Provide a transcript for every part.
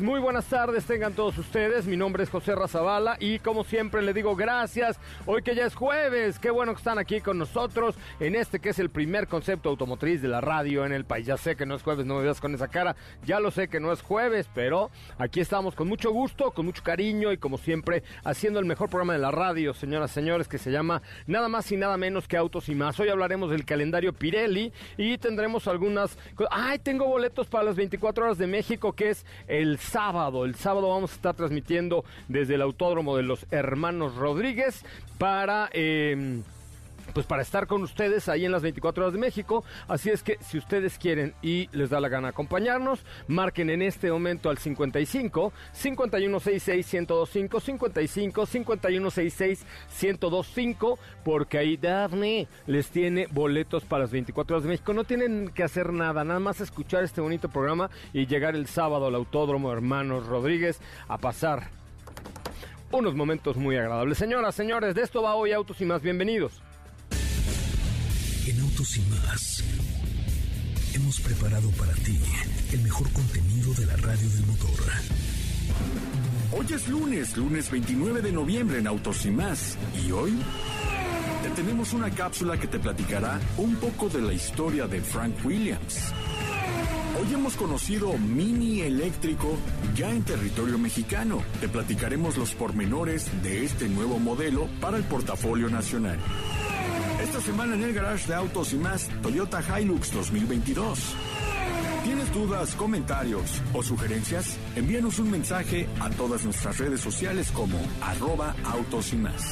muy buenas tardes tengan todos ustedes. Mi nombre es José Razabala y como siempre le digo gracias. Hoy que ya es jueves, qué bueno que están aquí con nosotros en este que es el primer concepto automotriz de la radio en el país. Ya sé que no es jueves, no me veas con esa cara. Ya lo sé que no es jueves, pero aquí estamos con mucho gusto, con mucho cariño y como siempre haciendo el mejor programa de la radio, señoras y señores, que se llama nada más y nada menos que Autos y más. Hoy hablaremos del calendario Pirelli y tendremos algunas... Ay, tengo boletos para las 24 horas de México, que es el sábado. El sábado vamos a estar transmitiendo desde el Autódromo de los Hermanos Rodríguez para... Eh, pues para estar con ustedes ahí en las 24 horas de México. Así es que si ustedes quieren y les da la gana acompañarnos, marquen en este momento al 55 5166 1025 55 5166 1025 porque ahí Daphne les tiene boletos para las 24 horas de México. No tienen que hacer nada, nada más escuchar este bonito programa y llegar el sábado al Autódromo Hermanos Rodríguez a pasar unos momentos muy agradables. Señoras, señores, de esto va hoy Autos y más bienvenidos. En Autos y más hemos preparado para ti el mejor contenido de la radio del motor. Hoy es lunes, lunes 29 de noviembre en Autos y más. ¿Y hoy? Te tenemos una cápsula que te platicará un poco de la historia de Frank Williams. Hoy hemos conocido Mini Eléctrico ya en territorio mexicano. Te platicaremos los pormenores de este nuevo modelo para el portafolio nacional. Esta semana en el garage de autos y más, Toyota Hilux 2022. ¿Tienes dudas, comentarios o sugerencias? Envíanos un mensaje a todas nuestras redes sociales como arroba autos y más.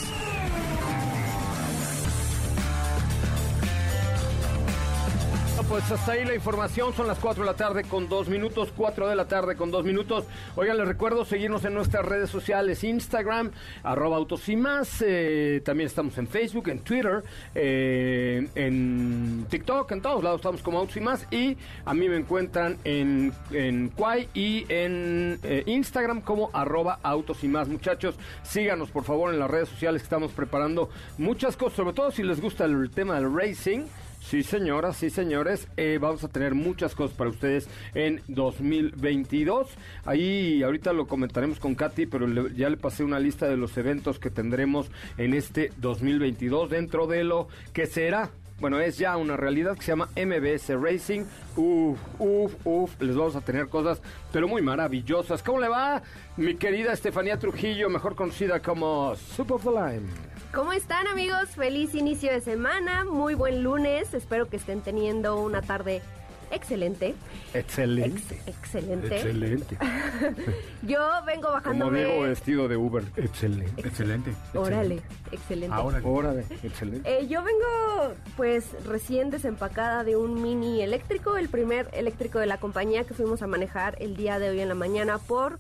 Pues hasta ahí la información. Son las 4 de la tarde con 2 minutos. 4 de la tarde con 2 minutos. Oigan, les recuerdo seguirnos en nuestras redes sociales: Instagram, arroba autos y más. Eh, también estamos en Facebook, en Twitter, eh, en TikTok, en todos lados estamos como autos y más. Y a mí me encuentran en, en Quay y en eh, Instagram como arroba autos y más. Muchachos, síganos por favor en las redes sociales estamos preparando muchas cosas, sobre todo si les gusta el tema del racing. Sí, señoras, sí, señores. Eh, vamos a tener muchas cosas para ustedes en 2022. Ahí ahorita lo comentaremos con Katy, pero ya le pasé una lista de los eventos que tendremos en este 2022 dentro de lo que será. Bueno, es ya una realidad que se llama MBS Racing. Uf, uf, uf. Les vamos a tener cosas, pero muy maravillosas. ¿Cómo le va, mi querida Estefanía Trujillo, mejor conocida como Super of the Line? ¿Cómo están amigos? Feliz inicio de semana, muy buen lunes, espero que estén teniendo una tarde excelente. Excelente. Ex- excelente. Excelente. Yo vengo Como bajándome... digo, vestido de Uber. Excelente. Excelente. Órale, excelente. Ahora, Órale, excelente. Eh, yo vengo pues recién desempacada de un mini eléctrico, el primer eléctrico de la compañía que fuimos a manejar el día de hoy en la mañana por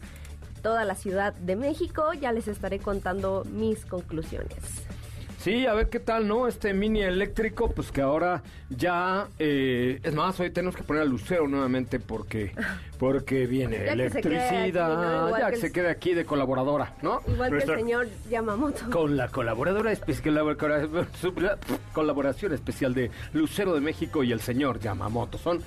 toda la Ciudad de México. Ya les estaré contando mis conclusiones. Sí, a ver qué tal, ¿no? Este mini eléctrico, pues que ahora ya... eh, es más, hoy tenemos que poner a Lucero nuevamente porque porque viene Ya que se quede aquí, electricidad, ya que que se quede aquí de colaboradora, ¿no? Igual Nuestra- que el señor Yamamoto. Con la colaboradora especial, colaboración especial de Lucero de México y el señor Yamamoto. Son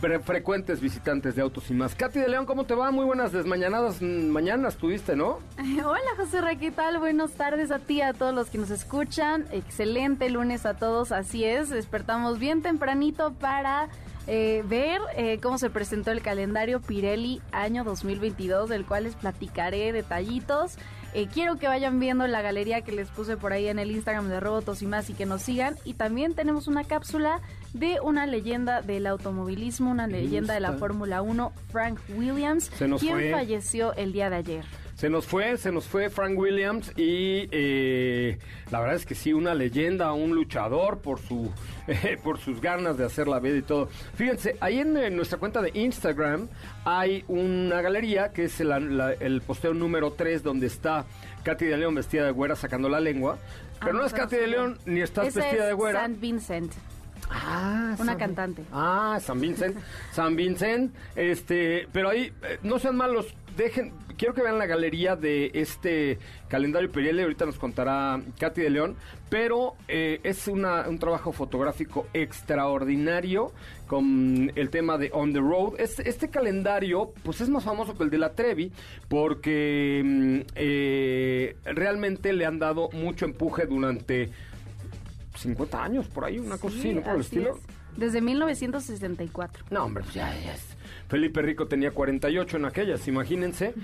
fre- frecuentes visitantes de Autos y más. Katy de León, ¿cómo te va? Muy buenas desmañanadas mm, mañanas tuviste, ¿no? Hola José Ra, ¿qué tal? Buenas tardes a ti, a todos los que nos escuchan. Excelente lunes a todos, así es. Despertamos bien tempranito para eh, ver eh, cómo se presentó el calendario Pirelli año 2022, del cual les platicaré detallitos. Eh, quiero que vayan viendo la galería que les puse por ahí en el Instagram de Robotos y más y que nos sigan. Y también tenemos una cápsula de una leyenda del automovilismo, una leyenda de la. Fórmula 1, Frank Williams, quien fue. falleció el día de ayer. Se nos fue, se nos fue Frank Williams y eh, la verdad es que sí, una leyenda, un luchador por su eh, por sus ganas de hacer la vida y todo. Fíjense, ahí en, en nuestra cuenta de Instagram hay una galería que es la- la- el posteo número 3 donde está Katy de León vestida de güera sacando la lengua. Pero Ah, no es pero Katy de. León ni estás Esa vestida es de güera. San Vincent. Ah, Una San- cantante. Ah, San Vincent. San Vincent. Este, pero ahí, eh, no sean malos, dejen, quiero que vean la galería de este calendario Periele, ahorita nos contará Katy de León, pero eh, es una- un trabajo fotográfico extraordinario con el tema de On the Road. Este, este calendario, pues es más famoso que el de la Trevi, porque mm, eh, realmente le han dado mucho empuje durante 50 años, por ahí, una cosa así, ¿no? Por el así estilo. es. Desde 1964. No, hombre, pues ya, ya es. Felipe Rico tenía 48 en aquellas, imagínense.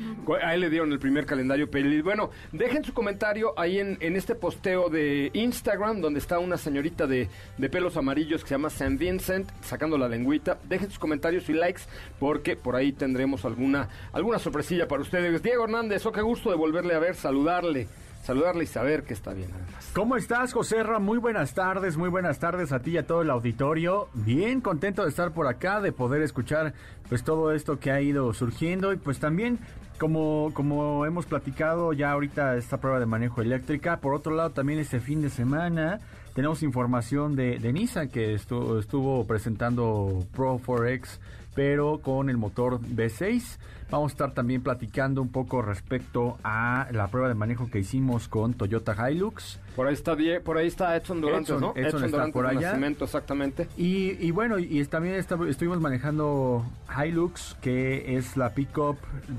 A él le dieron el primer calendario Peli. Bueno, dejen su comentario ahí en, en este posteo de Instagram, donde está una señorita de, de pelos amarillos que se llama San Vincent, sacando la lengüita. Dejen sus comentarios y likes, porque por ahí tendremos alguna, alguna sorpresilla para ustedes. Diego Hernández, oh, qué gusto de volverle a ver, saludarle. Saludarle y saber que está bien, además. ¿Cómo estás, José Ra? Muy buenas tardes, muy buenas tardes a ti y a todo el auditorio. Bien contento de estar por acá, de poder escuchar pues todo esto que ha ido surgiendo y pues también como, como hemos platicado ya ahorita esta prueba de manejo eléctrica. Por otro lado, también este fin de semana tenemos información de, de Nissan que estu- estuvo presentando Pro 4X pero con el motor V6. Vamos a estar también platicando un poco respecto a la prueba de manejo que hicimos con Toyota Hilux. Por ahí está, Die- por ahí está Edson Durantes, Edson- ¿no? Edson está por allá. Exactamente. Y, y bueno, y también estuvimos manejando Hilux, que es la pickup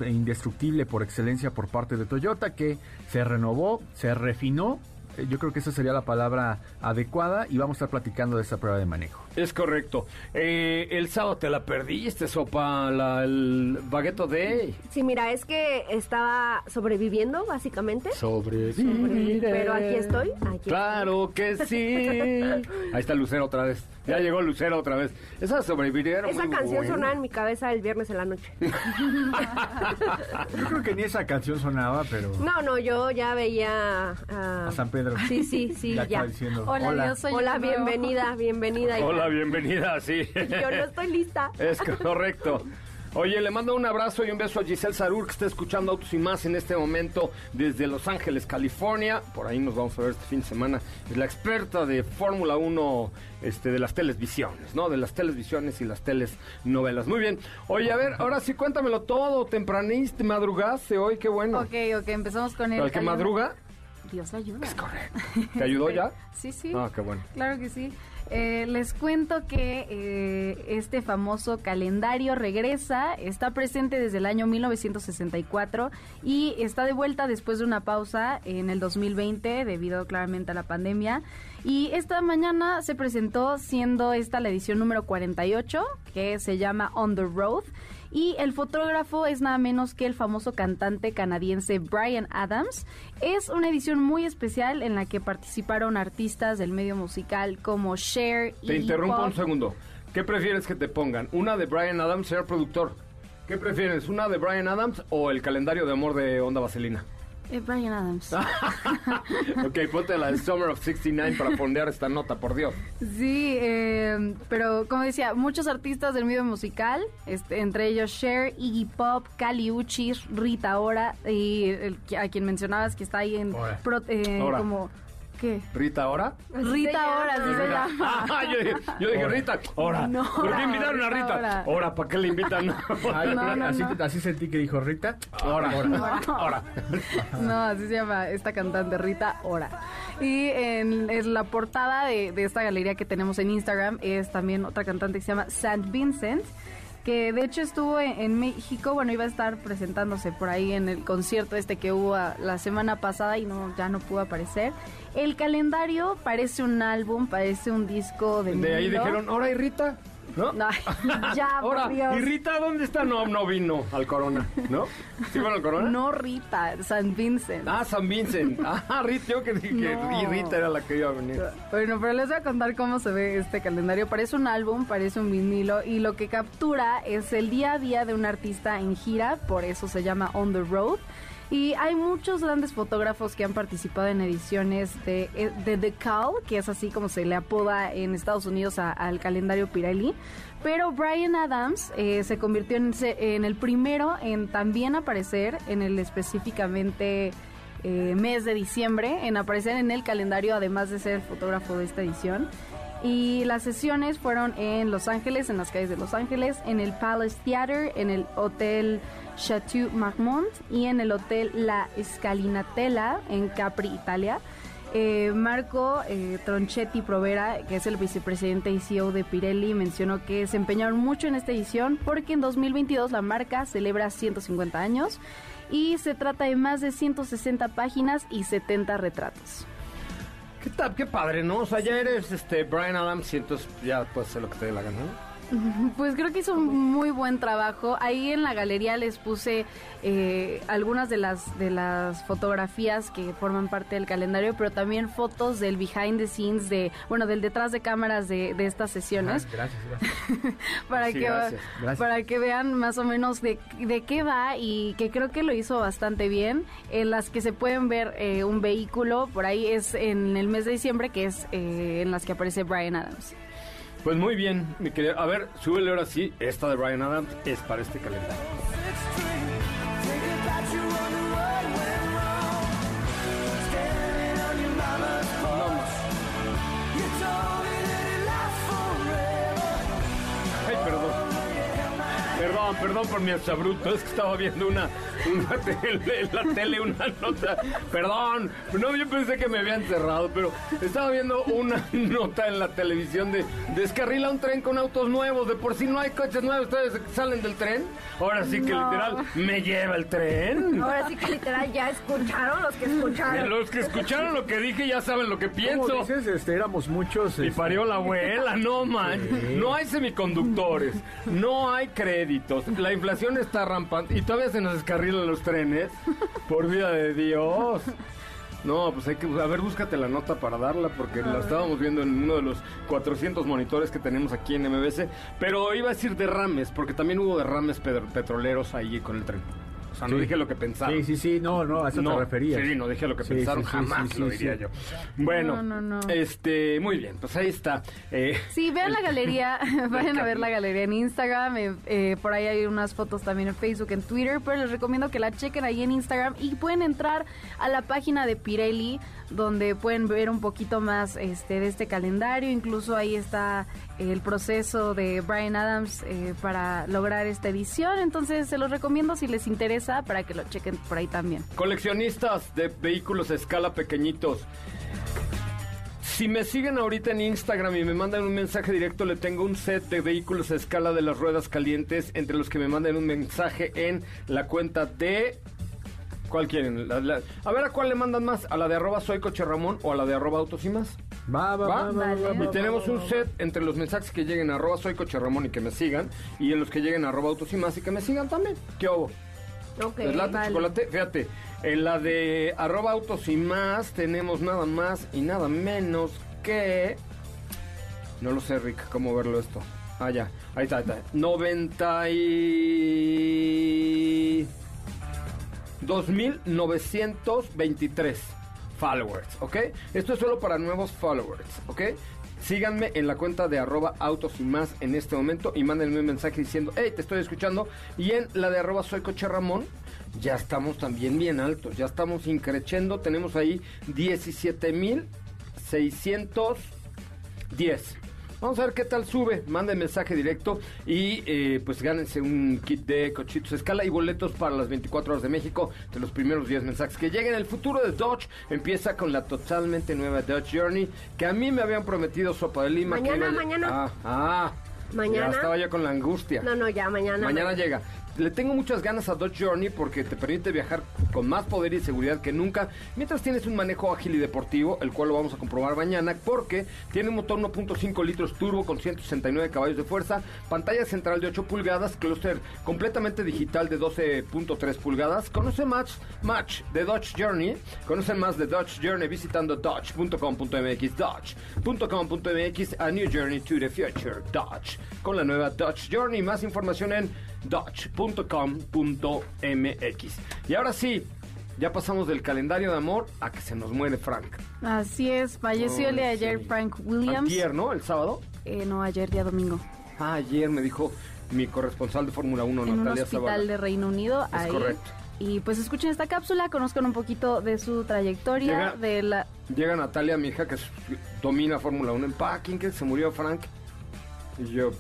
indestructible por excelencia por parte de Toyota, que se renovó, se refinó. Yo creo que esa sería la palabra adecuada y vamos a estar platicando de esta prueba de manejo. Es correcto. Eh, el sábado te la perdiste, Sopa, la, el Bagueto Day. Sí, mira, es que estaba sobreviviendo, básicamente. Sobreviviré. Pero aquí estoy, aquí Claro que sí. Ahí está Lucero otra vez. Ya llegó Lucero otra vez. Esa sobreviviré era Esa muy canción buena. sonaba en mi cabeza el viernes en la noche. Yo creo que ni esa canción sonaba, pero No, no, yo ya veía a... a San Pedro. Sí, sí, sí, ya ya. diciendo, Hola, yo soy Hola, el nuevo. bienvenida, bienvenida. hija. Hola, bienvenida, sí. Yo no estoy lista. Es correcto. Oye, le mando un abrazo y un beso a Giselle Sarur, que está escuchando Autos y Más en este momento desde Los Ángeles, California. Por ahí nos vamos a ver este fin de semana. Es la experta de Fórmula 1 este, de las televisiones, ¿no? De las televisiones y las telenovelas. Muy bien. Oye, a ver, ahora sí cuéntamelo todo. Tempraniste, madrugaste hoy, qué bueno. Ok, ok, empezamos con el... ¿Al que madruga? Dios ayuda. Es correcto. ¿Te ayudó ya? Sí, sí. Ah, qué bueno. Claro que sí. Eh, les cuento que eh, este famoso calendario regresa, está presente desde el año 1964 y está de vuelta después de una pausa en el 2020 debido claramente a la pandemia. Y esta mañana se presentó siendo esta la edición número 48 que se llama On the Road. Y el fotógrafo es nada menos que el famoso cantante canadiense Brian Adams. Es una edición muy especial en la que participaron artistas del medio musical como Cher y Te interrumpo un segundo. ¿Qué prefieres que te pongan? ¿Una de Brian Adams, señor productor? ¿Qué prefieres? ¿Una de Brian Adams o el calendario de amor de Onda Vaselina? Eh, Brian Adams. ok, ponte la de Summer of 69 para fondear esta nota, por Dios. Sí, eh, pero como decía, muchos artistas del medio musical, este, entre ellos Cher, Iggy Pop, Kali Uchis, Rita Ora y el a quien mencionabas que está ahí en pro- eh, como ¿qué? ¿Rita ahora? Rita llama. Ora, así se llama. Ah, yo, dije- yo dije, Rita, ahora. No, ¿Por qué invitaron a Rita Rita? Ora. Ahora, ¿para qué le invitan? Ay, No, no, así, no. así sentí que dijo Rita. Ahora, ahora, ahora. No, así se llama esta cantante Rita Ora. Y en, en la portada de, de esta galería que tenemos en Instagram es también otra cantante que se llama Saint Vincent que de hecho estuvo en, en México, bueno, iba a estar presentándose por ahí en el concierto este que hubo a- la semana pasada y no ya no pudo aparecer. El calendario parece un álbum, parece un disco de De ahí vinilo. dijeron, ahora y Rita, ¿no? No, ya, por Ahora, Dios. ¿y Rita dónde está? No, no vino al Corona, ¿no? ¿Sí vino al Corona? No Rita, San Vincent. Ah, San Vincent. Ah, Rita, yo que dije que No. y Rita era la que iba a venir. Bueno, pero les voy a contar cómo se ve este calendario. Parece un álbum, parece un vinilo y lo que captura es el día a día de un artista en gira, por eso se llama On the Road. Y hay muchos grandes fotógrafos que han participado en ediciones de, de The Call, que es así como se le apoda en Estados Unidos a- al calendario Pirelli. Pero Brian Adams eh, se convirtió en, en el primero en también aparecer en el específicamente eh, mes de diciembre, en aparecer en el calendario, además de ser el fotógrafo de esta edición. Y las sesiones fueron en Los Ángeles, en las calles de Los Ángeles, en el Palace Theater, en el Hotel Chateau Marmont y en el Hotel La Scalinatella en Capri, Italia. Eh, Marco eh, Tronchetti Provera, que es el vicepresidente y CEO de Pirelli, mencionó que se empeñaron mucho en esta edición porque en 2022 la marca celebra 150 años y se trata de más de 160 páginas y 70 retratos. ¿Qué tal? Qué padre, ¿no? O sea, ya eres este Brian Adams y entonces ya puedes hacer lo que te dé la gana. Pues creo que hizo un muy buen trabajo. Ahí en la galería les puse eh, algunas de las de las fotografías que forman parte del calendario, pero también fotos del behind the scenes de, bueno, del detrás de cámaras de, de estas sesiones. Ah, Gracias, gracias. para Sí, que gracias, gracias. para que vean más o menos de, de qué va y que creo que lo hizo bastante bien en las que se pueden ver eh, un vehículo por ahí es en el mes de diciembre que es eh, en las que aparece Brian Adams Pues muy bien, mi querido. A ver, súbele ahora sí. Esta de Brian Adams es para este calendario. Perdón, perdón por mi exabruto, es que estaba viendo una, una tele, en la tele una nota. Perdón, no, yo pensé que me habían cerrado, pero estaba viendo una nota en la televisión de descarrila un tren con autos nuevos. De por sí no hay coches nuevos, ustedes salen del tren. Ahora sí que No. literal me lleva el tren. Ahora sí que literal ya escucharon los que escucharon. Los que escucharon lo que dije ya saben lo que Como pienso. dices, este, éramos muchos. Y este, parió la abuela, no man. Sí. No hay semiconductores, no hay La inflación está rampante y todavía se nos descarrilan los trenes. Por vida de Dios. No, pues hay que. A ver, búscate la nota para darla porque la estábamos viendo en uno de los 400 monitores que tenemos aquí en MBC. Pero iba a decir derrames, porque también hubo derrames petroleros ahí con el tren. O sea, no Sí. dije lo que pensaba. Sí, sí, sí, no, no, a eso te referías. Sí, no dije lo que Sí, pensaron, sí, sí, jamás sí, lo diría sí. yo. Bueno, No, no, no. este, muy bien, pues ahí está. Eh, Sí, vean la galería, vayan a ver la galería en Instagram, eh, eh, por ahí hay unas fotos también en Facebook, en Twitter, pero les recomiendo que la chequen ahí en Instagram y pueden entrar a la página de Pirelli, donde pueden ver un poquito más este de este calendario, incluso ahí está el proceso de Brian Adams eh, para lograr esta edición, entonces se los recomiendo si les interesa para que lo chequen por ahí también. coleccionistas de vehículos a escala pequeñitos. Si me siguen ahorita en Instagram y me mandan un mensaje directo, le tengo un set de vehículos a escala de las ruedas calientes, entre los que me manden un mensaje en la cuenta de... ¿Cuál quieren? La- la- a ver, ¿a cuál le mandan más? ¿A la de arroba soy coche Ramón o a la de arroba autos y más? Va, va, ¿Va? va, va, va, Y va, tenemos va, un va. set entre los mensajes que lleguen a arroba soy coche Ramón y que me sigan, y en los que lleguen a arroba autos y más y que me sigan también. ¿Qué hubo? Ok, ¿Les late vale. chocolate? Fíjate, en la de arroba autos y más tenemos nada más y nada menos que... No lo sé, Rick, cómo verlo esto. Ah, ya, ahí está, ahí está. 90 y... 2.923 followers, ¿ok? Esto es solo para nuevos followers, ¿ok? Síganme en la cuenta de arroba autos y más en este momento y mándenme un mensaje diciendo, hey, te estoy escuchando. Y en la de arroba soy coche Ramón, ya estamos también bien altos, ya estamos increciendo, tenemos ahí 17.610. Vamos a ver qué tal sube. Manden mensaje directo y eh, pues gánense un kit de cochitos escala y boletos para las 24 horas de México de los primeros 10 mensajes que lleguen. El futuro de Dodge empieza con la totalmente nueva Dodge Journey que a mí me habían prometido sopa de lima. Mañana, mañana. Ah, ah. Mañana. Ya estaba yo con la angustia. No, no, ya mañana. Mañana llega. Le tengo muchas ganas a Dodge Journey porque te permite viajar con más poder y seguridad que nunca, mientras tienes un manejo ágil y deportivo, el cual lo vamos a comprobar mañana, porque tiene un motor 1.5 litros turbo con 169 caballos de fuerza, pantalla central de 8 pulgadas, clúster completamente digital de 12.3 pulgadas. Conoce más, Match de Dodge Journey. Conocen más de Dodge Journey visitando dodge.com.mx, dodge.com.mx, a new journey to the future, Dodge. Con la nueva Dodge Journey, más información en dodge.com.mx. Y ahora sí, ya pasamos del calendario de amor a que se nos muere Frank. Así es, falleció el de Ay, ayer sí. Frank Williams. Ayer, ¿no? El sábado. Eh, no, ayer día domingo. Ah, ayer me dijo mi corresponsal de Fórmula 1, en un Natalia hospital Zavala. de Reino Unido. ahí. correcto. Y pues escuchen esta cápsula, conozcan un poquito de su trayectoria, Llega- de la... Llega Natalia, mi hija, que es- domina Fórmula 1 en Packing, que se murió Frank. Y yo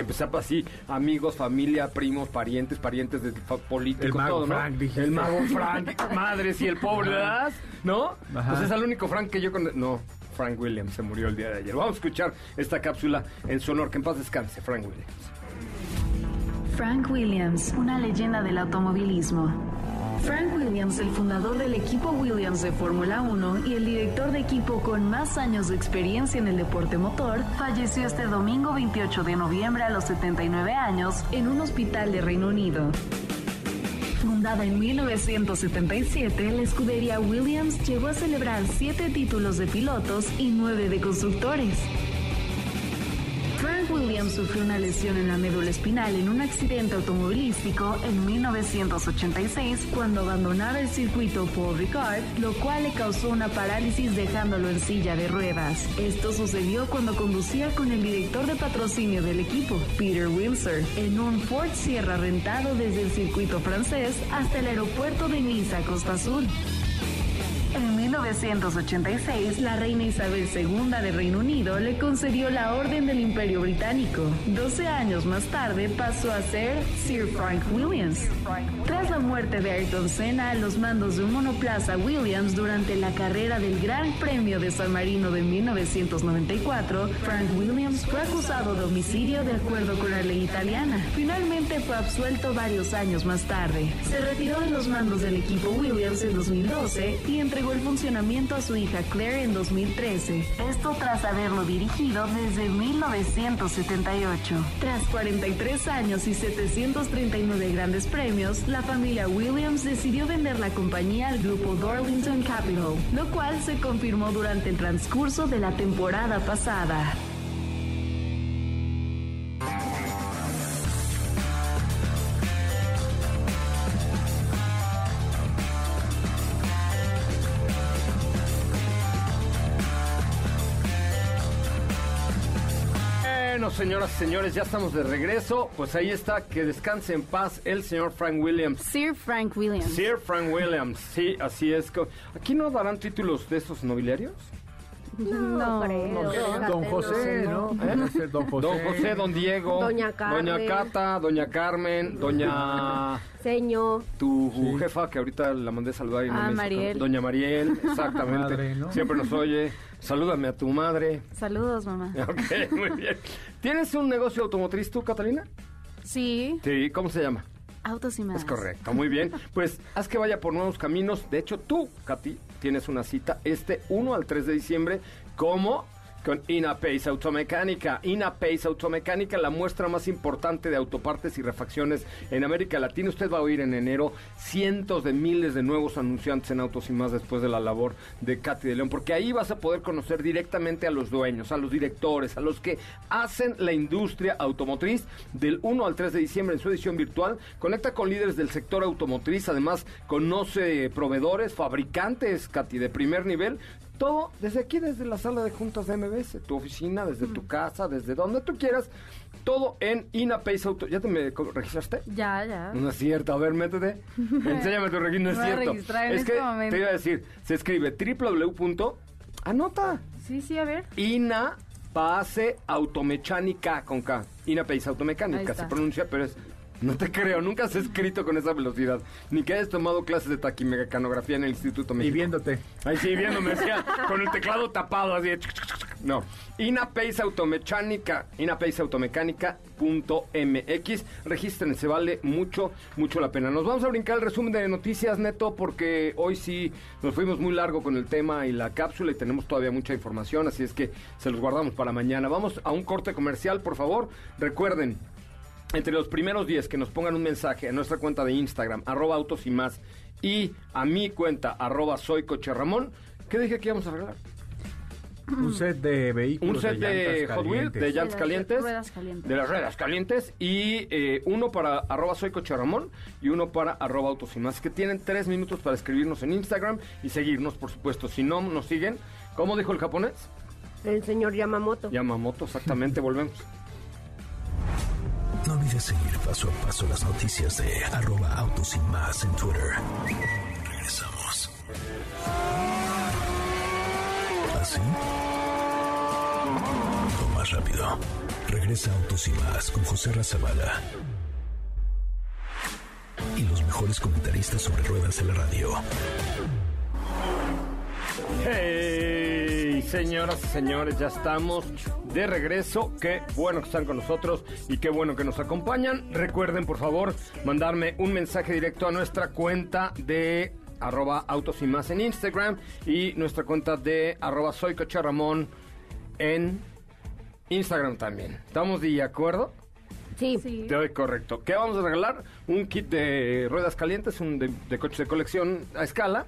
empecé a así, amigos, familia, primos, parientes, parientes de fa- políticos, El mago todo, ¿no? Frank, dijiste. El mago Frank, madres y el pobre, ¿verdad? ¿No? Ajá. Pues es el único Frank que yo con... No, Frank Williams se murió el día de ayer. Vamos a escuchar esta cápsula en su honor. Que en paz descanse, Frank Williams. Frank Williams, una leyenda del automovilismo. Frank Williams, el fundador del equipo Williams de Fórmula 1 y el director de equipo con más años de experiencia en el deporte motor, falleció este domingo 28 de noviembre a los 79 años en un hospital de Reino Unido. Fundada en 1977, la escudería Williams llegó a celebrar siete títulos de pilotos y nueve de constructores. Williams sufrió una lesión en la médula espinal en un accidente automovilístico en 1986 cuando abandonaba el circuito Paul Ricard, lo cual le causó una parálisis dejándolo en silla de ruedas. Esto sucedió cuando conducía con el director de patrocinio del equipo, Peter Windsor, en un Ford Sierra rentado desde el circuito francés hasta el aeropuerto de Niza, Costa Azul. En 1986, la reina Isabel II de Reino Unido le concedió la Orden del Imperio Británico. 12 años más tarde pasó a ser Sir Frank Williams. Tras la muerte de Ayrton Senna a los mandos de un monoplaza Williams durante la carrera del Gran Premio de San Marino de 1994, Frank Williams fue acusado de homicidio de acuerdo con la ley italiana. Finalmente fue absuelto varios años más tarde. Se retiró de los mandos del equipo Williams en 2012 y entregó el funcionamiento a su hija Claire en 2013. Esto tras haberlo dirigido desde 1978. Tras 43 años y 739 grandes premios, la familia Williams decidió vender la compañía al grupo Darlington Capital, lo cual se confirmó durante el transcurso de la temporada pasada. Señoras y señores, ya estamos de regreso. Pues ahí está, que descanse en paz el señor Frank Williams. Sir Frank Williams. Sir Frank Williams, sí, así es. ¿Aquí no darán títulos de estos nobiliarios? No, creo. no fíjate, Don José, ¿no? Ser Don José. Don José, Don Diego, Doña Carmen. Doña Cata, Doña Carmen, Doña Seño. tu Sí. jefa que ahorita la mandé a saludar y no Ah, me Mariel. Doña Mariel, exactamente. Madre, ¿no? Siempre nos oye. Salúdame a tu madre. Saludos, mamá. Ok, muy bien. ¿Tienes un negocio automotriz tú, Catalina? Sí, Sí, ¿cómo se llama? Autos y más. Es correcto, muy bien. Pues haz que vaya por nuevos caminos. De hecho, tú, Katy, tienes una cita este 1 al 3 de diciembre como con Inapace Automecánica. Inapace Automecánica, la muestra más importante de autopartes y refacciones en América Latina. Usted va a oír en enero cientos de miles de nuevos anunciantes en Autos y más después de la labor de Katy de León, porque ahí vas a poder conocer directamente a los dueños, a los directores, a los que hacen la industria automotriz del 1 al 3 de diciembre en su edición virtual. Conecta con líderes del sector automotriz, además conoce proveedores, fabricantes, Katy, de primer nivel. Todo desde aquí, desde la sala de juntas de MBS, tu oficina, desde tu casa, desde donde tú quieras. Todo en Inapace Auto. ¿Ya te me registraste? Ya, ya. No es cierto, a ver, métete. Enséñame tu registro, no es cierto. en es este que momento. te iba a decir, se escribe www. Anota. Sí, sí, a ver. Ina Pace Automecánica con K. Ina Pace Ahí Automecánica se pronuncia, pero es. No te creo, nunca has escrito con esa velocidad. Ni que hayas tomado clases de taquimecanografía en el Instituto Y México. viéndote. Ahí sí, viéndome, decía, con el teclado tapado, así. de No. Inapace Automecánica, inapaceautomecánica.mx. Regístrense, vale mucho, mucho la pena. Nos vamos a brincar el resumen de noticias, Neto, porque hoy sí nos fuimos muy largo con el tema y la cápsula y tenemos todavía mucha información, así es que se los guardamos para mañana. Vamos a un corte comercial, por favor. Recuerden, entre los primeros 10 que nos pongan un mensaje a nuestra cuenta de Instagram, arroba autos y más, y a mi cuenta, arroba soy coche Ramón, ¿qué dije que íbamos a regalar? Un set de vehículos. un set de, llantas Hot Wheels, calientes. de llantas las calientes, ruedas calientes. de las ruedas calientes, y eh, uno para arroba soy Coche Ramón y uno para arroba autos y más. Que tienen tres minutos para escribirnos en Instagram y seguirnos, por supuesto. Si no nos siguen, ¿cómo dijo el japonés? El señor Yamamoto. Yamamoto, exactamente, volvemos. No olvides seguir paso a paso las noticias de arroba autos y más en Twitter. Regresamos. ¿Así? O más rápido. Regresa Autos y más con José Razabala. Y los mejores comentaristas sobre ruedas de la radio. Hey, señoras y señores, ya estamos de regreso. Qué bueno que están con nosotros y qué bueno que nos acompañan. Recuerden, por favor, mandarme un mensaje directo a nuestra cuenta de arroba autos y más en Instagram y nuestra cuenta de arroba soy Coche Ramón en Instagram también. ¿Estamos de acuerdo? Sí. Sí. Te doy correcto. ¿Qué vamos a regalar? Un kit de ruedas calientes, un de, de coches de colección a escala.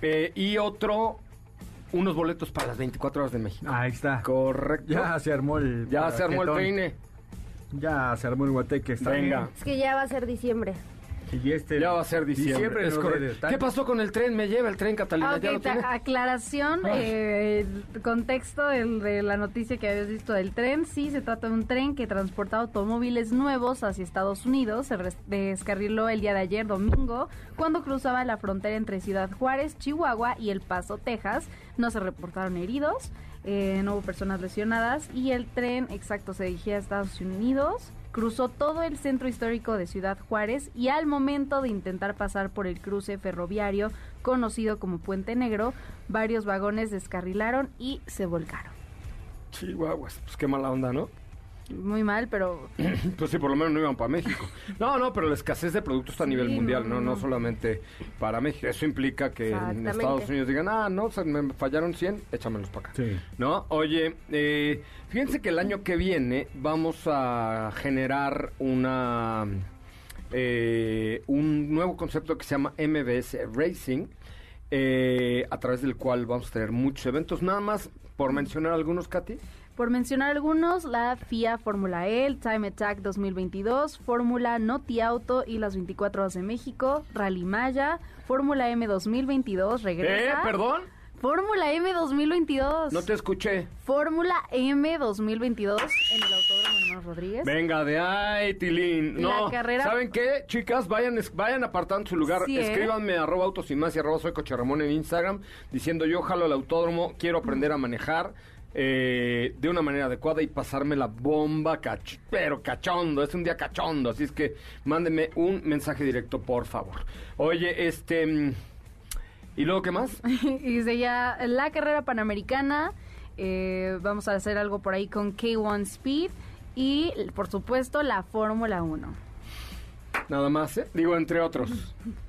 eh, y otro, unos boletos para las 24 horas de México. Ahí está. Correcto. Ya se armó el. Ya se armó el peine. Ya se armó el guateque. Está Venga. bien. Es que ya va a ser diciembre. Y este Ya va a ser diciembre. es correcto. de estar. ¿Qué pasó con el tren? ¿Me lleva el tren, Catalina? Ah, ¿Ya ok, lo ta- tiene? aclaración, Ay. eh, contexto del- de la noticia que habías visto del tren. Sí, se trata de un tren que transporta automóviles nuevos hacia Estados Unidos. Se descarriló el día de ayer, domingo, cuando cruzaba la frontera entre Ciudad Juárez, Chihuahua y El Paso, Texas. No se reportaron heridos, eh, no hubo personas lesionadas y el tren, exacto, se dirigía a Estados Unidos. Cruzó todo el centro histórico de Ciudad Juárez y al momento de intentar pasar por el cruce ferroviario conocido como Puente Negro, varios vagones descarrilaron y se volcaron. Chihuahuas. Pues qué mala onda, ¿no? Muy mal, pero Pues sí, por lo menos no iban para México. No, no, pero la escasez de productos a nivel mundial, no, no, solamente para México. Eso implica que en. Estados Unidos digan, ah, no, se me fallaron 100, échamelos para acá. Sí. ¿No? Oye, eh, fíjense que el año que viene vamos a generar una eh, un nuevo concepto que se llama MBS Racing, eh, a través del cual vamos a tener muchos eventos. Nada más por mencionar algunos, Katy. Por mencionar algunos, la FIA Fórmula E, el Time Attack 2022, Fórmula Noti Auto y las 24 horas de México, Rally Maya, Fórmula M 2022, ¿Eh? regresa. ¿Perdón? Fórmula M 2022. No te escuché. Fórmula M 2022 en el Autódromo Hermanos Rodríguez. Venga, de ay, Tilín. No, La carrera- ¿saben qué? Chicas, vayan vayan apartando su lugar. Sí, ¿eh? Escríbanme arroba autos y más y arroba soy Coche Ramón en Instagram diciendo yo jalo al autódromo, quiero aprender a manejar eh, de una manera adecuada y pasarme la bomba, cach pero cachondo, es un día cachondo, así es que mándenme un mensaje directo, por favor. Oye, este... mm, ¿Y luego qué más? y dice ya la carrera panamericana. eh, vamos a hacer algo por ahí con K1 Speed. Y por supuesto la Fórmula 1. Nada más, ¿eh? Digo, entre otros.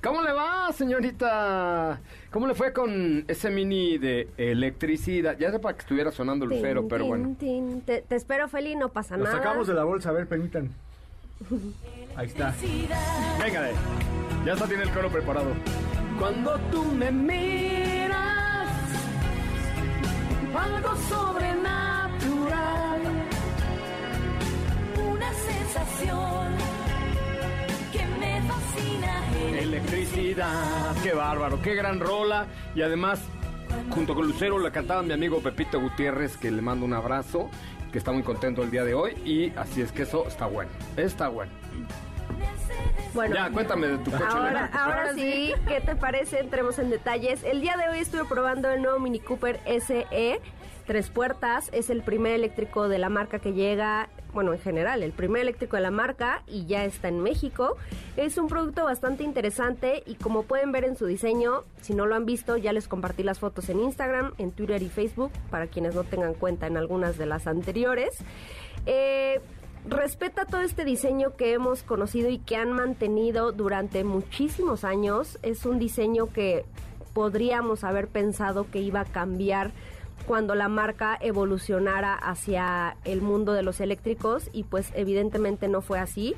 ¿Cómo le va, señorita? ¿Cómo le fue con ese mini de electricidad? Ya sé para que estuviera sonando Lucero, Tin, pero tin, bueno. tin. Te, te espero, Feli, no pasa Lo nada. sacamos de la bolsa, a ver, permitan. Ahí está. Venga. Ya está, tiene el coro preparado. Cuando tú me miras, algo sobrenatural. Una sensación fascina. Electricidad. Qué bárbaro, qué gran rola. Y además, junto con Lucero, la cantaba mi amigo Pepito Gutiérrez, que le mando un abrazo, que está muy contento el día de hoy. Y así es que eso está bueno. Está bueno. Bueno, Ya, cuéntame de tu coche Ahora, ahora sí, ¿qué te parece? Entremos en detalles. El día de hoy estuve probando el nuevo Mini Cooper SE, tres puertas. Es el primer eléctrico de la marca que llega, bueno, en general, el primer eléctrico de la marca y ya está en México. Es un producto bastante interesante y como pueden ver en su diseño, si no lo han visto, ya les compartí las fotos en Instagram, en Twitter y Facebook, para quienes no tengan cuenta en algunas de las anteriores. Eh, respeta todo este diseño que hemos conocido y que han mantenido durante muchísimos años. Es un diseño que podríamos haber pensado que iba a cambiar cuando la marca evolucionara hacia el mundo de los eléctricos y pues evidentemente no fue así.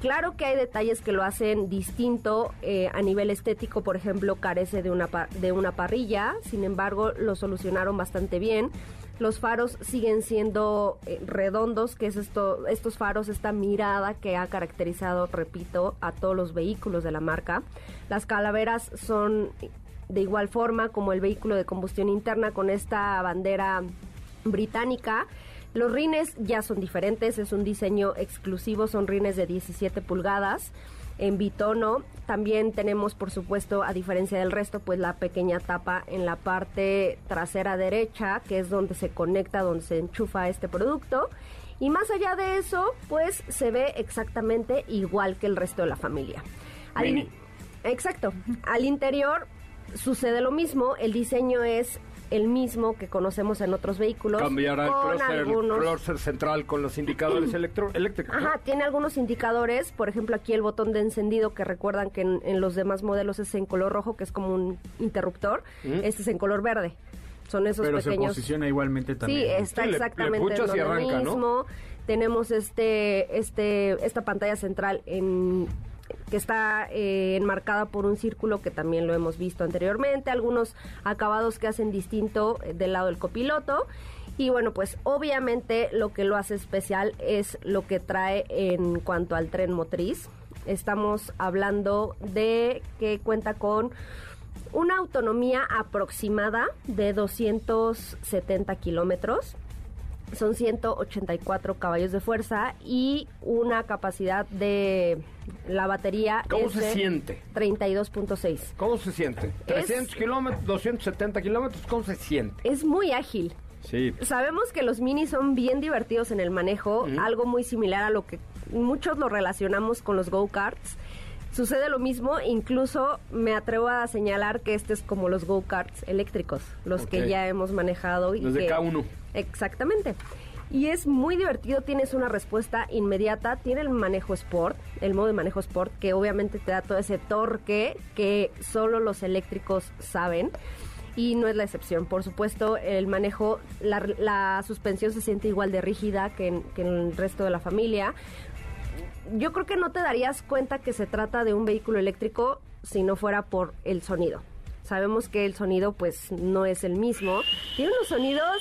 Claro que hay detalles que lo hacen distinto eh, a nivel estético, por ejemplo, carece de una, de una parrilla, sin embargo, lo solucionaron bastante bien. Los faros siguen siendo eh, redondos, que es esto, estos faros, esta mirada que ha caracterizado, repito, a todos los vehículos de la marca. Las calaveras son de igual forma como el vehículo de combustión interna con esta bandera británica. Los rines ya son diferentes, es un diseño exclusivo, son rines de 17 pulgadas en bitono. También tenemos, por supuesto, a diferencia del resto, pues la pequeña tapa en la parte trasera derecha, que es donde se conecta, donde se enchufa este producto. Y más allá de eso, pues se ve exactamente igual que el resto de la familia. Al. Exacto. Al interior sucede lo mismo, el diseño es el mismo que conocemos en otros vehículos. Cambiará el clúster, el algunos- clúster central con los indicadores electro- eléctricos. ¿no? Ajá, tiene algunos indicadores, por ejemplo aquí el botón de encendido que recuerdan que en, en los demás modelos es en color rojo, que es como un interruptor, este es en color verde. Son esos Pero se pequeños... posiciona igualmente también. Sí, está Sí, le- le exactamente en ¿no? mismo. Tenemos este, este, esta pantalla central en que está eh, enmarcada por un círculo que también lo hemos visto anteriormente, algunos acabados que hacen distinto eh, del lado del copiloto. Y bueno, pues obviamente lo que lo hace especial es lo que trae en cuanto al tren motriz. Estamos hablando de que cuenta con una autonomía aproximada de 270 kilómetros. Son 184 caballos de fuerza y una capacidad de la batería ¿Cómo es se de siente? 32.6. ¿Cómo se siente? 300 kilómetros, 270 kilómetros, ¿cómo se siente? Es muy ágil. Sí. Sabemos que los minis son bien divertidos en el manejo, algo muy similar a lo que muchos lo relacionamos con los go-karts. Sucede lo mismo, incluso me atrevo a señalar que este es como los go-karts eléctricos, los que ya hemos manejado. Y Los de que- K1. Exactamente. Y es muy divertido, tienes una respuesta inmediata, tiene el manejo sport, el modo de manejo sport, que obviamente te da todo ese torque que solo los eléctricos saben. Y no es la excepción. Por supuesto, el manejo, la, la suspensión se siente igual de rígida que en, que en el resto de la familia. Yo creo que no te darías cuenta que se trata de un vehículo eléctrico si no fuera por el sonido. Sabemos que el sonido pues no es el mismo. Tiene unos sonidos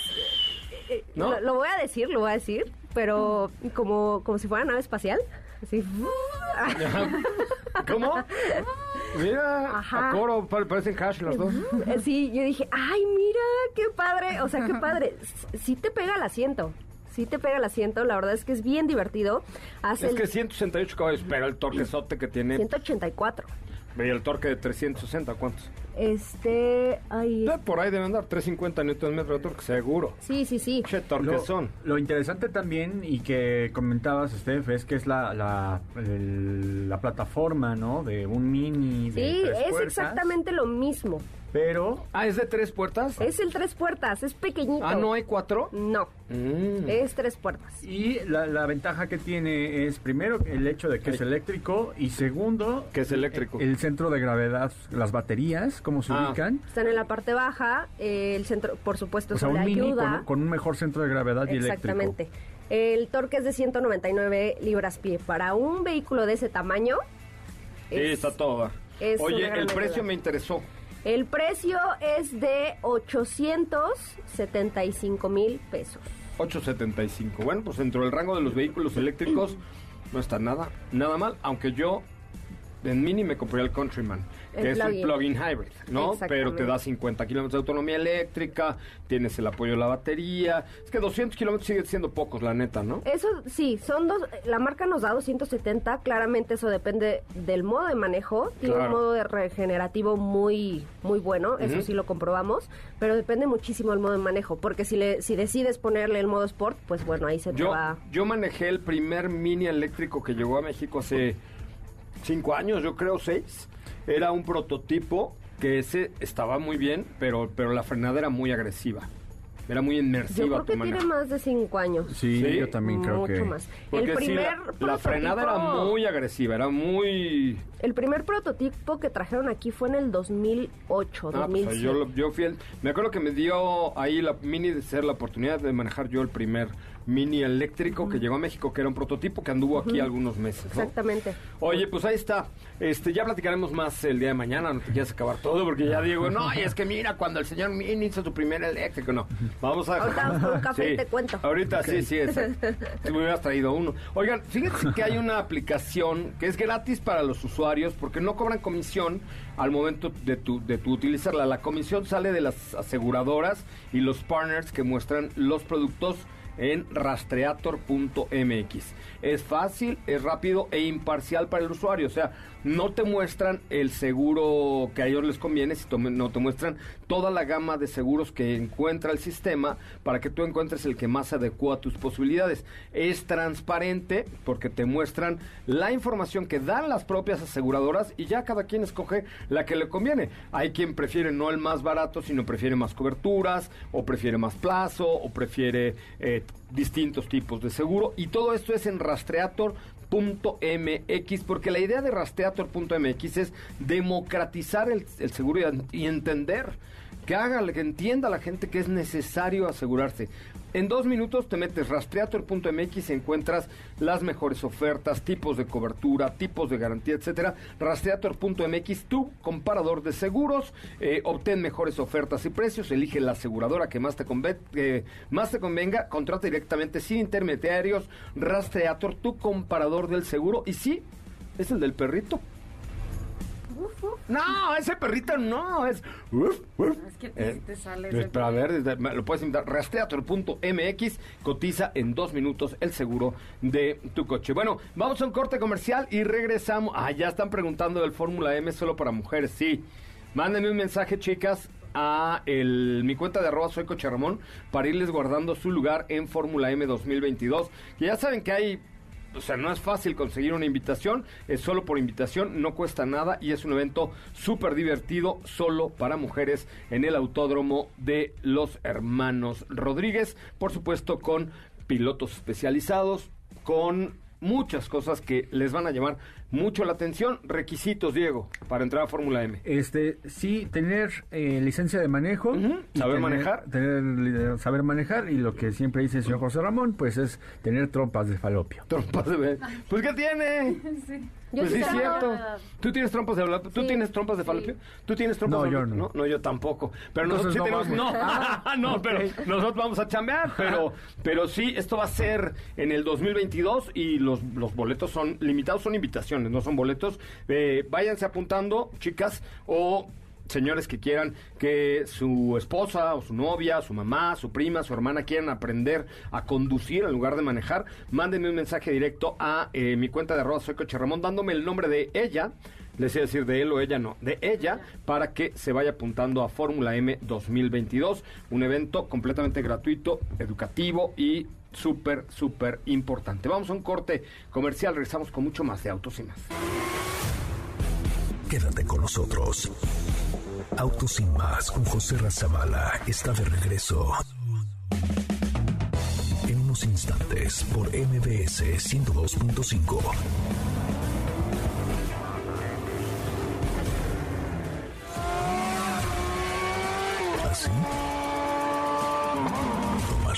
eh, ¿No? Lo, lo voy a decir, lo voy a decir, pero como, como si fuera nave espacial. Así. ¿Cómo? Mira, Ajá. a coro, pa- parecen hash las dos. Sí, yo dije, ay, mira, qué padre. O sea, qué padre. Sí te pega el asiento. Sí te pega el asiento. La verdad es que es bien divertido. Hace Es el que 168 caballos, pero el torquezote que tiene. 184. Y el torque de 360, ¿cuántos? Este, ay. Eh, Por ahí deben dar 350 newton metros de torque, seguro. Sí, sí, sí. Che, Lo, torquezón. lo interesante también y que comentabas, Steph, es que es la, la, el- la plataforma, ¿no? De un mini de Sí, tres es puertas, exactamente lo mismo. Pero Ah, ¿es de tres puertas? Es el tres puertas, es pequeñito. Ah, ¿no hay cuatro? No, Mm. es tres puertas. y la, la ventaja que tiene es primero el hecho de que es eléctrico y segundo Que es eléctrico. el centro de gravedad, las baterías, cómo se Ah. ubican. Están en la parte baja, eh, el centro, por supuesto, O sea, un le mini ayuda. con, con un mejor centro de gravedad y eléctrico. Exactamente. El torque es de 199 libras pie. Para un vehículo de ese tamaño, Sí, es- está todo. es Oye, el precio ayuda. me interesó. El precio es de 875 mil pesos. 875. Bueno, pues dentro del rango de los vehículos eléctricos no está nada, nada mal, aunque yo en Mini me compré el Countryman, que es un plug-in. hybrid, ¿no? Pero te da 50 kilómetros de autonomía eléctrica, tienes el apoyo de la batería. Es que 200 kilómetros siguen siendo pocos, la neta, ¿no? Eso sí, son dos. La marca nos da 270. Claramente eso depende del modo de manejo. Tiene Claro. un modo de regenerativo muy, muy bueno. Eso sí lo comprobamos. Pero depende muchísimo del modo de manejo. Porque si le, si decides ponerle el modo Sport, pues bueno, ahí se te Yo, va. yo manejé el primer Mini eléctrico que llegó a México hace cinco años, yo creo seis. Era un prototipo que ese estaba muy bien, pero, pero la frenada era muy agresiva. Era muy Yo inmersiva creo tu que tiene más de 5 años. Sí, Sí, yo también creo Mucho que... más. Porque el sí, primer la, la frenada era prototipo- muy agresiva, era muy... El primer prototipo que trajeron aquí fue en el 2008, Ah, pues, 2007. yo, lo- yo fui el- Me acuerdo que me dio ahí la Mini de ser la oportunidad de manejar yo el primer mini eléctrico que llegó a México, que era un prototipo que anduvo aquí algunos meses. ¿no? Exactamente. Oye, pues ahí está. Este, ya platicaremos más el día de mañana, no te quieres acabar todo, porque ya digo, no, y es que mira, cuando el señor Mini hizo su primer eléctrico, no. Vamos a Ahorita vamos por un café y te cuento. Ahorita sí, sí, exacto. Si me hubieras traído uno. Oigan, fíjense que hay una aplicación que es gratis para los usuarios porque no cobran comisión al momento de tu, de tu utilizarla. La comisión sale de las aseguradoras y los partners que muestran los productos en rastreator.mx. Es fácil, es rápido e imparcial para el usuario. O sea, no te muestran el seguro que a ellos les conviene, si no te muestran toda la gama de seguros que encuentra el sistema para que tú encuentres el que más se adecua a tus posibilidades. Es transparente porque te muestran la información que dan las propias aseguradoras y ya cada quien escoge la que le conviene. Hay quien prefiere no el más barato, sino prefiere más coberturas, o prefiere más plazo, o prefiere eh, distintos tipos de seguro. Y todo esto es en rastreator.mx, porque la idea de rastreator.mx es democratizar el, el seguro y entender que haga, que entienda la gente que es necesario asegurarse. En dos minutos te metes rastreator.mx y encuentras las mejores ofertas, tipos de cobertura, tipos de garantía, etcétera. Rastreator.mx, tu comparador de seguros, eh, obtén mejores ofertas y precios, elige la aseguradora que más te, eh, más te convenga, contrata directamente sin intermediarios. Rastreator, tu comparador del seguro. Y sí, es el del perrito. No, ese perrito no, es... uf, uf. Es que te- te sale pues, ese para ver, lo puedes invitar. Rastreator.mx cotiza en dos minutos el seguro de tu coche. Bueno, vamos a un corte comercial y regresamos. Ah, ya están preguntando del Fórmula M solo para mujeres. Sí, mándenme un mensaje, chicas, a el, mi cuenta de arroba soy Coche Ramón para irles guardando su lugar en Fórmula M 2022. Que ya saben que hay o sea, no es fácil conseguir una invitación, es solo por invitación, no cuesta nada y es un evento súper divertido solo para mujeres en el autódromo de los hermanos Rodríguez, por supuesto con pilotos especializados, con muchas cosas que les van a llamar mucho la atención. Requisitos, Diego, para entrar a Fórmula M. Este, sí, tener eh, licencia de manejo. Ujú, y saber tener- manejar. Tener, li- saber manejar y lo que siempre dice el señor José Ramón, pues es tener trompas de falopio. Trompas de. Pues, ¿qué tiene? Sí. Yo pues sí sí, es tengo. cierto. ¿Tú tienes trompas de falopio? ¿Tú Sí. tienes trompas de falopio? ¿Tú tienes trompas No, de yo falopio? no. no. yo tampoco. Pero nosotros Entonces sí no tenemos... vamos. No, no, Ok. pero nosotros vamos a chambear. Pero, pero sí, esto va a ser en el 2022 y los, los boletos son limitados, son invitaciones, no son boletos. Eh, váyanse apuntando, chicas, o señores que quieran que su esposa o su novia, su mamá, su prima, su hermana quieran aprender a conducir en lugar de manejar, mándenme un mensaje directo a eh, mi cuenta de arroba soy Coche Ramón dándome el nombre de ella. Les iba decir de él o ella, no, de ella, para que se vaya apuntando a Fórmula M 2022, un evento completamente gratuito, educativo y súper, súper importante. Vamos a un corte comercial, regresamos con mucho más de Autos y más. Quédate con nosotros. Autos sin más con José Razabala está de regreso. En unos instantes por MBS 102.5. ¿Así?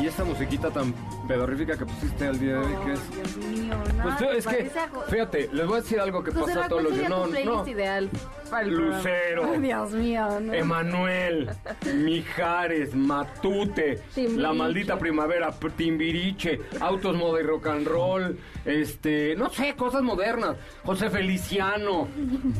Y esta musiquita tan pedorrífica que pusiste al día de hoy, ¿qué es? Dios mío, no. Pues es que, a fíjate, les voy a decir algo que José pasa Ra, todos ¿cuál los días. No, no. ideal para el? Lucero. Ay, Dios mío, no. Emanuel, Mijares, Matute, Timbiriche. La Maldita Primavera, Timbiriche, Autos Moda y Rock and Roll, este, no sé, cosas modernas. José Feliciano,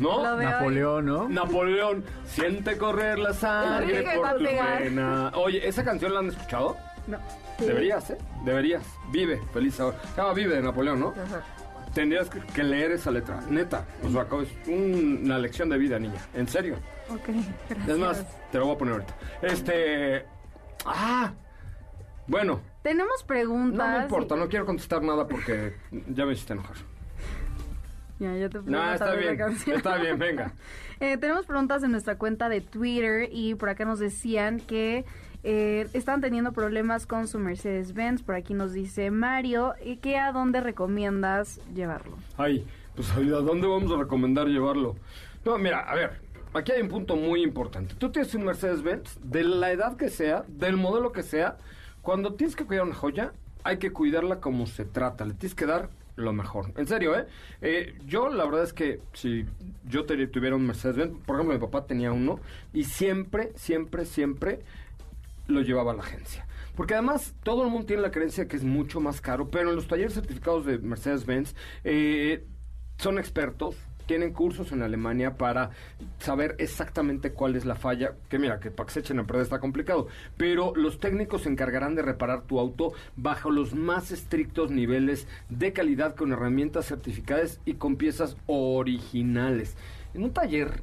¿no? Napoleón, ¿no? Napoleón, siente correr la sangre a por tu pena. Oye, ¿esa canción la han escuchado? No. Deberías, ¿eh? Deberías. Vive, feliz ahora. Se llama Vive de Napoleón, ¿no? Ajá. Tendrías que, leer esa letra, neta. O sea, es un- una lección de vida, niña. En serio. Ok, gracias. Es más, te lo voy a poner ahorita. Este. Ah. Bueno, Tenemos preguntas. no me importa, no quiero contestar nada porque ya me hiciste enojar. Ya, ya te No, está bien. canción. Está bien, venga. Eh, tenemos preguntas en nuestra cuenta de Twitter y por acá nos decían que eh, están teniendo problemas con su Mercedes-Benz. Por aquí nos dice Mario, ¿y qué a dónde recomiendas llevarlo? Ay, pues ¿a dónde vamos a recomendar llevarlo? No, mira, a ver, aquí hay un punto muy importante. Tú tienes un Mercedes-Benz, de la edad que sea, del modelo que sea, cuando tienes que cuidar una joya, hay que cuidarla como se trata, le tienes que dar lo mejor. En serio, ¿eh? Eh, yo la verdad es que si yo tuviera un Mercedes-Benz, por ejemplo, mi papá tenía uno, y siempre, siempre, siempre lo llevaba a la agencia. Porque además todo el mundo tiene la creencia que es mucho más caro, pero en los talleres certificados de Mercedes-Benz eh, son expertos, tienen cursos en Alemania para saber exactamente cuál es la falla. Que mira, que para que se echen a perder está complicado. Pero los técnicos se encargarán de reparar tu auto bajo los más estrictos niveles de calidad con herramientas certificadas y con piezas originales. En un taller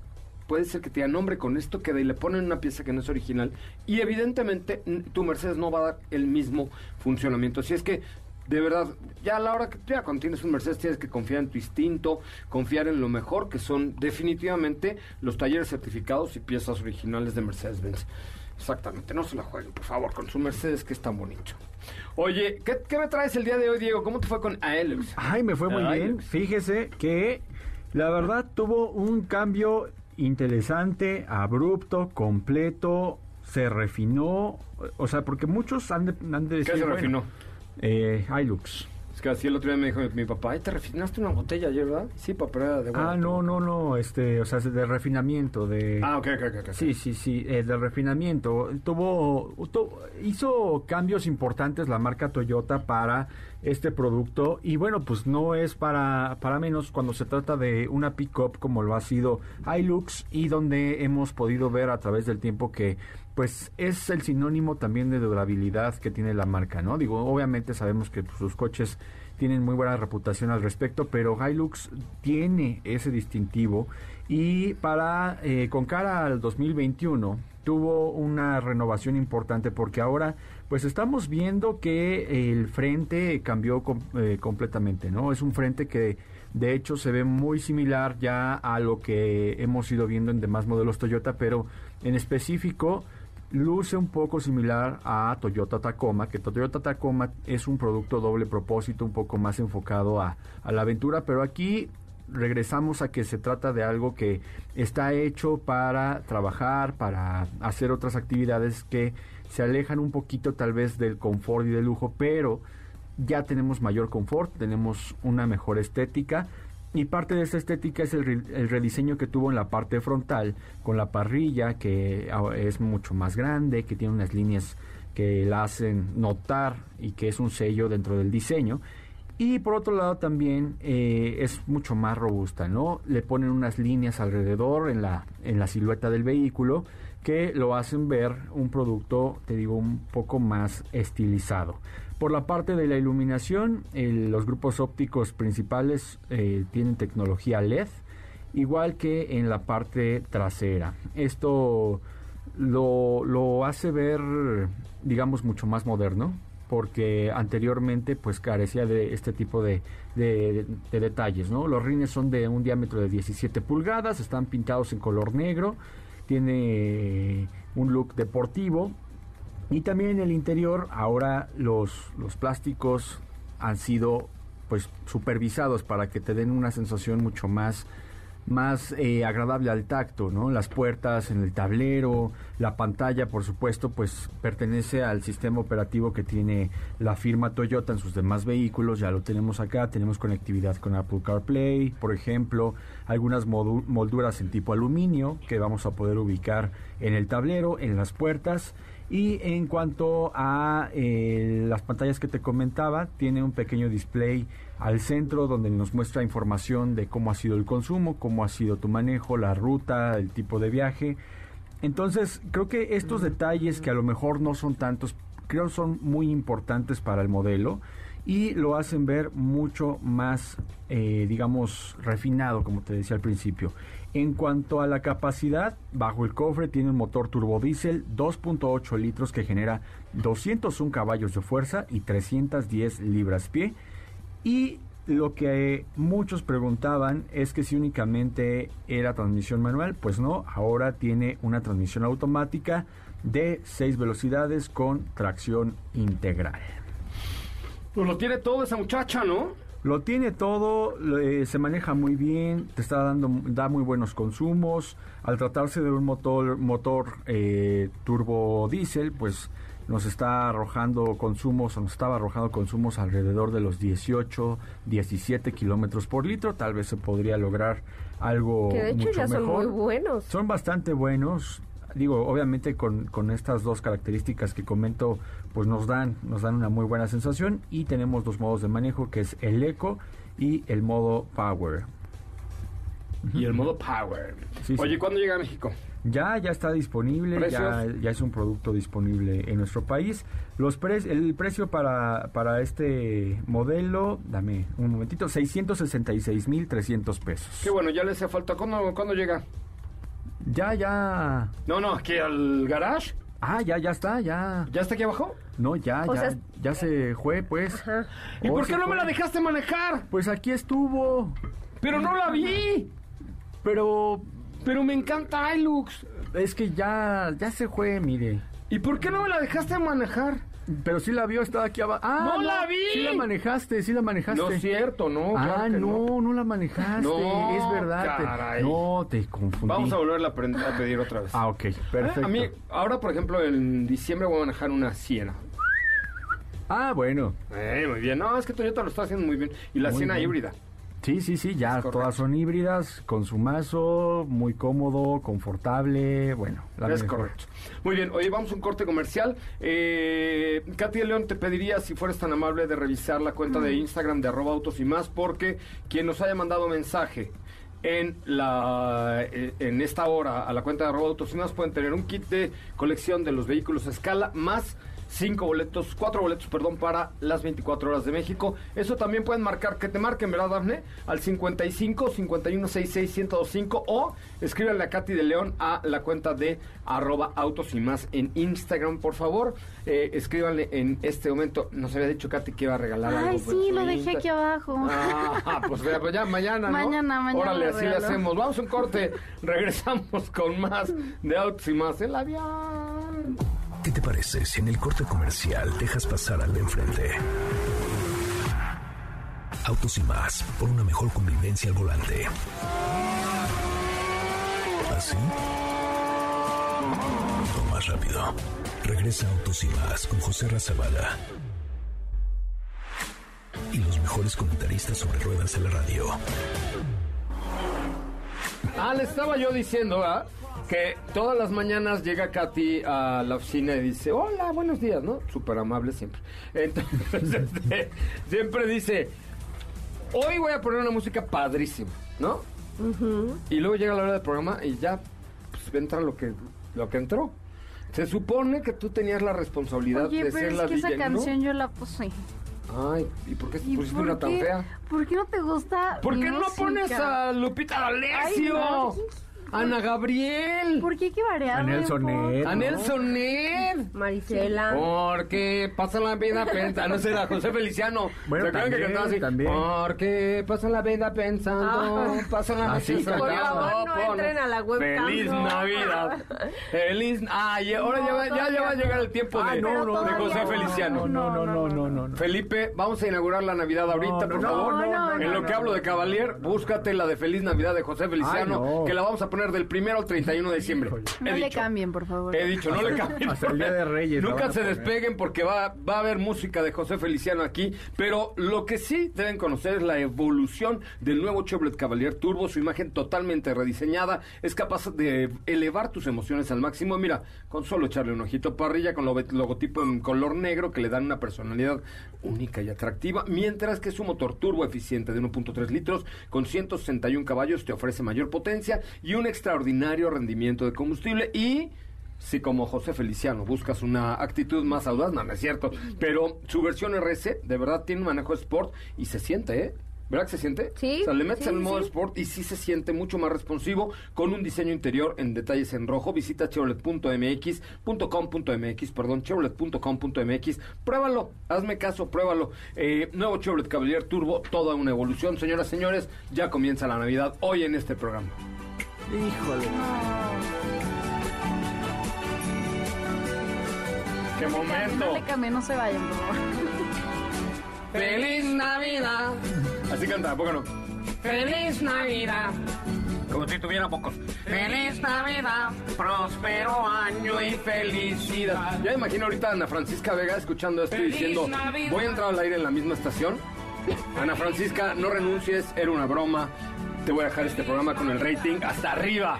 puede ser que te digan, hombre, con esto queda y le ponen una pieza que no es original y evidentemente tu Mercedes no va a dar el mismo funcionamiento. Así es que, de verdad, ya a la hora que ya cuando tienes un Mercedes tienes que confiar en tu instinto, confiar en lo mejor, que son definitivamente los talleres certificados y piezas originales de Mercedes-Benz. Exactamente, no se la jueguen, por favor, con su Mercedes que es tan bonito. Oye, ¿qué, qué me traes el día de hoy, Diego? ¿Cómo te fue con Aelux? Ay, me fue muy bien. Fíjese que la verdad tuvo un cambio interesante, abrupto, completo, se refinó. O sea, porque muchos han de, han de ¿Qué decir, se bueno, refinó? Eh, Hilux. Es que así el otro día me dijo mi papá, ay, te refinaste una botella ayer, ¿verdad? Sí, papá, pero era de Ah, guarato". no, no, no, este, o sea, de refinamiento, de... Ah, ok, ok, ok. ok. Sí, sí, sí, eh, de refinamiento. Tuvo, tu- hizo cambios importantes la marca Toyota para este producto y bueno, pues no es para, para menos cuando se trata de una pick-up como lo ha sido Hilux y donde hemos podido ver a través del tiempo que pues es el sinónimo también de durabilidad que tiene la marca, ¿no? Digo, obviamente sabemos que pues, sus coches tienen muy buena reputación al respecto, pero Hilux tiene ese distintivo y para eh, con cara al 2021 tuvo una renovación importante porque ahora pues estamos viendo que el frente cambió eh, completamente, ¿no? Es un frente que de hecho se ve muy similar ya a lo que hemos ido viendo en demás modelos Toyota, pero en específico luce un poco similar a Toyota Tacoma, que Toyota Tacoma es un producto doble propósito, un poco más enfocado a, la aventura, pero aquí regresamos a que se trata de algo que está hecho para trabajar, para hacer otras actividades que se alejan un poquito tal vez del confort y del lujo, pero ya tenemos mayor confort, tenemos una mejor estética y parte de esa estética es el, el rediseño que tuvo en la parte frontal con la parrilla que es mucho más grande, que tiene unas líneas que la hacen notar y que es un sello dentro del diseño. Y por otro lado también eh, es mucho más robusta, ¿no? Le ponen unas líneas alrededor en la, en la silueta del vehículo que lo hacen ver un producto, te digo, un poco más estilizado. Por la parte de la iluminación, los grupos ópticos principales eh, tienen tecnología LED, igual que en la parte trasera. Esto lo, lo hace ver, digamos, mucho más moderno, porque anteriormente pues carecía de este tipo de, de- de detalles, ¿no? Los rines son de un diámetro de 17 pulgadas, están pintados en color negro, tiene un look deportivo y también en el interior ahora los, los plásticos han sido pues supervisados para que te den una sensación mucho más más eh, agradable al tacto, ¿no? Las puertas en el tablero, la pantalla, por supuesto, pues pertenece al sistema operativo que tiene la firma Toyota en sus demás vehículos, ya lo tenemos acá, tenemos conectividad con Apple CarPlay, por ejemplo, algunas molduras en tipo aluminio que vamos a poder ubicar en el tablero, en las puertas. Y en cuanto a eh, las pantallas que te comentaba, tiene un pequeño display al centro donde nos muestra información de cómo ha sido el consumo, cómo ha sido tu manejo, la ruta, el tipo de viaje. Entonces, creo que estos detalles que a lo mejor no son tantos, creo son muy importantes para el modelo y lo hacen ver mucho más, eh, digamos, refinado, como te decía al principio. En cuanto a la capacidad, bajo el cofre tiene un motor turbodiesel 2.8 litros que genera 201 caballos de fuerza y 310 libras-pie. Y lo que muchos preguntaban es que si únicamente era transmisión manual, pues no, ahora tiene una transmisión automática de 6 velocidades con tracción integral. Pues lo tiene todo esa muchacha, ¿no? Lo tiene todo, eh, se maneja muy bien, te está dando, da muy buenos consumos. Al tratarse de un motor, motor eh, turbo diésel, pues nos está arrojando consumos, o nos estaba arrojando consumos alrededor de los 18, 17 kilómetros por litro. Tal vez se podría lograr algo Que de hecho mucho ya son mejor. muy buenos. Son bastante buenos. Digo, obviamente con, con estas dos características que comento, pues nos dan, nos dan una muy buena sensación y tenemos dos modos de manejo que es el Eco y el modo Power. Y el modo Power. Sí, sí. Oye, ¿cuándo llega a México? Ya, ya está disponible, ya, ya es un producto disponible en nuestro país. Los pre- el precio para, para este modelo, dame un momentito, 666.300 pesos. Qué bueno, ya le hace falta. ¿Cuándo, ¿Cuándo llega? Ya, ya. No, no, aquí al garage. Ah, ya, ya está, ya. ¿Ya está aquí abajo? No, ya, O ya, sea, ya se fue, pues. Ajá. ¿Y Oh, por se qué no me la dejaste manejar? Pues aquí estuvo. Pero no la vi. Pero Pero me encanta Hilux. es que ya, ya se fue, mire. ¿Y por qué no me la dejaste manejar? Pero sí la vio, estaba aquí abajo. Ah, ¡No la vi! Sí la manejaste, sí la manejaste. No es cierto, no. ah, claro que no, no, la manejaste. No, es verdad. caray. no, te confundí. Vamos a volverla a, pedir otra vez. Ah, ok, perfecto. Eh, A mí, ahora, por ejemplo, en diciembre voy a manejar una Siena. Ah, bueno. Eh, muy bien. No, es que Toyota lo está haciendo muy bien. Y la Muy Siena bien. híbrida. Sí, sí, sí, ya todas son híbridas, con su mazo, muy cómodo, confortable, bueno. la es mejor. correcto. Muy bien, oye, vamos a un corte comercial. Eh, Katy de León te pediría, si fueres tan amable, de revisar la cuenta de Instagram de arroba autos y más, porque quien nos haya mandado mensaje en la eh, en esta hora a la cuenta de arroba autos y más pueden tener un kit de colección de los vehículos a escala más cinco boletos, cuatro boletos, perdón, para las 24 horas de México. Eso también pueden marcar, que te marquen, ¿verdad, Dafne? Al 55 51 66 1025 o escríbanle a Katy de León a la cuenta de arroba autos y más en Instagram, por favor. Eh, escríbanle en este momento. Nos había dicho Katy que iba a regalar algo. Ay, sí, lo dejé Insta. aquí abajo. Ah, pues, ya, pues ya mañana, ¿no? Mañana, mañana Órale, así le hacemos. Vamos a un corte. Regresamos con más de autos y más. El avión. ¿Qué te parece si en el corte comercial dejas pasar al de enfrente? Autos y más, por una mejor convivencia al volante. ¿Así? O más rápido. Regresa Autos y más con José Razabala. Y los mejores comentaristas sobre ruedas en la radio. Ah, le estaba yo diciendo, ¿verdad? Que todas las mañanas llega Katy a la oficina y dice, hola, buenos días, ¿no? Súper amable siempre. Entonces, este, siempre dice, hoy voy a poner una música padrísima, ¿no? Y luego llega la hora del programa y ya pues, entra lo que, lo que entró. Se supone que tú tenías la responsabilidad Oye, de pero ser es la que esa DJ, ¿no? canción yo la puse. Ay, ¿y por qué ¿Y pusiste por una tan qué? fea? ¿Por qué no te gusta ¿Por qué no pones a Lupita D'Alessio? Ana Gabriel. ¿Por qué hay que variarle? A Nelson po? Ned. A ¿no? Nelson Ned. Marisela. Porque pasa la vida pensando. No sé, era José Feliciano. Bueno, ¿Se acuerdan que también, cantaba así? también. Porque pasa la vida pensando. Ah. Pasa la noche cantaba. soñando. Por favor, no entren a la webcam, Feliz. Navidad. Feliz. Ah, y ahora ya, va- ya, ya va a llegar el tiempo de, Ay, no, no, de no, José no, Feliciano. No, no, no, no, no, no. Felipe, vamos a inaugurar la Navidad ahorita, por no, favor. no, no, en no, lo no, que hablo no. de Cavalier, búscate la de Feliz Navidad de José Feliciano, que la vamos a poner del primero al 31 de diciembre. Híjole. No He le dicho. cambien, por favor. He dicho, no le cambien. Hasta el Día de Reyes Nunca se poner. despeguen porque va, va a haber música de José Feliciano aquí. Pero lo que sí deben conocer es la evolución del nuevo Chevrolet Cavalier Turbo. Su imagen totalmente rediseñada es capaz de elevar tus emociones al máximo. Mira, con solo echarle un ojito parrilla con lo- logotipo en color negro que le dan una personalidad única y atractiva. Mientras que su motor turbo eficiente de 1.3 litros con 161 caballos te ofrece mayor potencia y un extraordinario rendimiento de combustible. Y si como José Feliciano buscas una actitud más audaz, no, no es cierto, pero su versión RS de verdad tiene un manejo sport y se siente, ¿eh? ¿Verdad que se siente? Sí, O sea, le metes sí, en el modo sí. sport y sí se siente mucho más responsivo con un diseño interior en detalles en rojo. Visita chevrolet.mx, perdón, chevrolet.com.mx. Pruébalo, hazme caso, pruébalo. Eh, nuevo Chevrolet Cavalier Turbo, toda una evolución. Señoras, señores, ya comienza la Navidad hoy en este programa. Híjole. qué no momento. no le cambien, no se vayan, por favor. ¡Feliz Navidad! Así canta, ¿a poco no? ¡Feliz Navidad! Como si tuviera pocos. ¡Feliz Navidad! ¡Próspero año y felicidad! Ya imagino ahorita a Ana Francisca Vega escuchando esto y diciendo: Voy a entrar al aire en la misma estación. Ana Francisca, no renuncies, era una broma. Te voy a dejar este programa con el rating hasta arriba.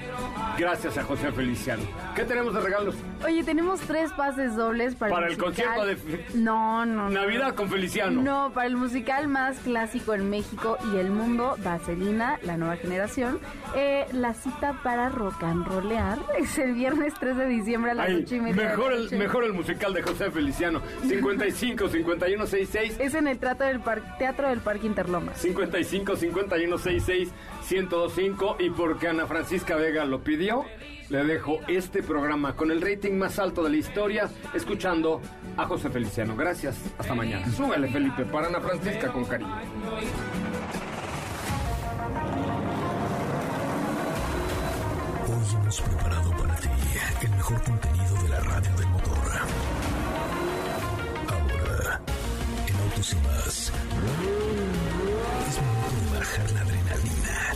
Gracias a José Feliciano. ¿Qué tenemos de regalos? Oye, tenemos tres pases dobles para, Para el musical. concierto de- No, no, no. Navidad con Feliciano. No, para el musical más clásico en México y el mundo, Vaselina, la nueva generación. Eh, la cita para rock and rollear es el viernes 3 de diciembre a las Ay, 8 y media. mejor, el, mejor el musical de José Feliciano. 55 51 66 Es en el trato del par- Teatro del Parque Interlomas. 55 51 66 1025 y porque Ana Francisca Vega lo pidió, le dejo este programa con el rating más alto de la historia, escuchando a José Feliciano. Gracias, hasta mañana. Súbele, Felipe, para Ana Francisca con cariño. Hoy hemos preparado para ti el mejor contenido de la radio del motor. Ahora, en Autos y más, es momento de bajar la adrenalina,